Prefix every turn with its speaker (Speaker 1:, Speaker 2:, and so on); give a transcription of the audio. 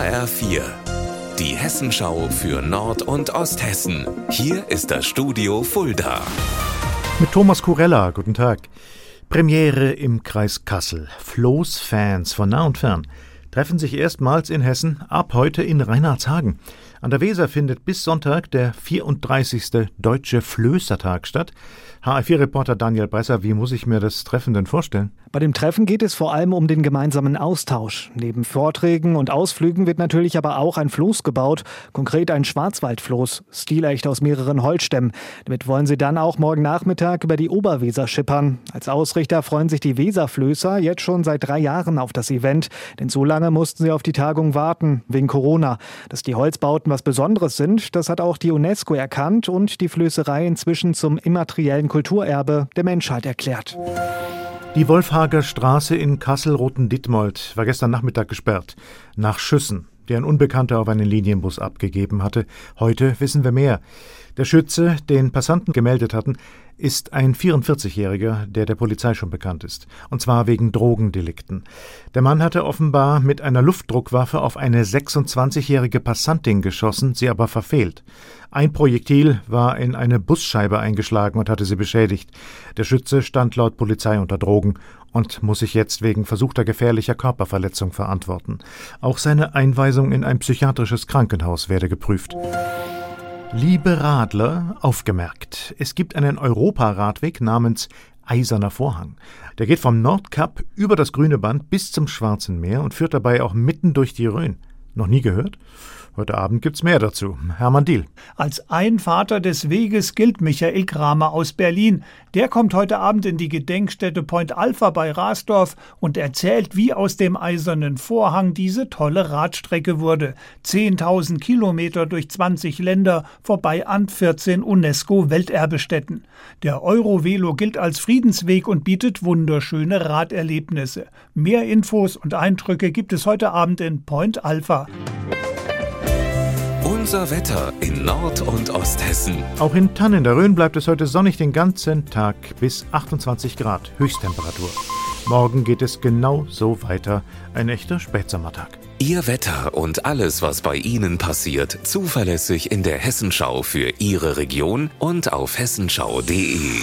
Speaker 1: HR4, die Hessenschau für Nord- und Osthessen. Hier ist das Studio Fulda.
Speaker 2: Mit Thomas Kurella, guten Tag. Premiere im Kreis Kassel. Flo's Fans von nah und fern treffen sich erstmals in Hessen ab heute in Reinhardshagen. An der Weser findet bis Sonntag der 34. Deutsche Flößertag statt. HR4-Reporter Daniel Bresser, wie muss ich mir das Treffen denn vorstellen?
Speaker 3: Bei dem Treffen geht es vor allem um den gemeinsamen Austausch. Neben Vorträgen und Ausflügen wird natürlich aber auch ein Floß gebaut, konkret ein Schwarzwaldfloß, stilecht aus mehreren Holzstämmen. Damit wollen sie dann auch morgen Nachmittag über die Oberweser schippern. Als Ausrichter freuen sich die Weserflößer jetzt schon seit drei Jahren auf das Event, denn so lange mussten sie auf die Tagung warten, wegen Corona. Dass die Holzbauten was Besonderes sind, das hat auch die UNESCO erkannt und die Flößerei inzwischen zum immateriellen Kulturerbe der Menschheit erklärt.
Speaker 2: Die Wolfhager Straße in Kassel-Roten-Dittmold war gestern Nachmittag gesperrt. Nach Schüssen, die ein Unbekannter auf einen Linienbus abgegeben hatte. Heute wissen wir mehr. Der Schütze, den Passanten gemeldet hatten, ist ein 44-Jähriger, der der Polizei schon bekannt ist, und zwar wegen Drogendelikten. Der Mann hatte offenbar mit einer Luftdruckwaffe auf eine 26-jährige Passantin geschossen, sie aber verfehlt. Ein Projektil war in eine Busscheibe eingeschlagen und hatte sie beschädigt. Der Schütze stand laut Polizei unter Drogen und muss sich jetzt wegen versuchter gefährlicher Körperverletzung verantworten. Auch seine Einweisung in ein psychiatrisches Krankenhaus werde geprüft. Liebe Radler, aufgemerkt. Es gibt einen Europaradweg namens Eiserner Vorhang. Der geht vom Nordkap über das grüne Band bis zum Schwarzen Meer und führt dabei auch mitten durch die Rhön. Noch nie gehört? Heute Abend gibt's mehr dazu. Hermann Diel.
Speaker 4: Als ein Vater des Weges gilt Michael Kramer aus Berlin. Der kommt heute Abend in die Gedenkstätte Point Alpha bei Rasdorf und erzählt, wie aus dem eisernen Vorhang diese tolle Radstrecke wurde. 10.000 Kilometer durch 20 Länder, vorbei an 14 UNESCO-Welterbestätten. Der Eurovelo gilt als Friedensweg und bietet wunderschöne Raderlebnisse. Mehr Infos und Eindrücke gibt es heute Abend in Point Alpha.
Speaker 1: Unser Wetter in Nord- und Osthessen.
Speaker 2: Auch in Tannen der Rhön bleibt es heute sonnig den ganzen Tag bis 28 Grad Höchsttemperatur. Morgen geht es genau so weiter. Ein echter Spätsommertag.
Speaker 1: Ihr Wetter und alles, was bei Ihnen passiert, zuverlässig in der Hessenschau für Ihre Region und auf hessenschau.de.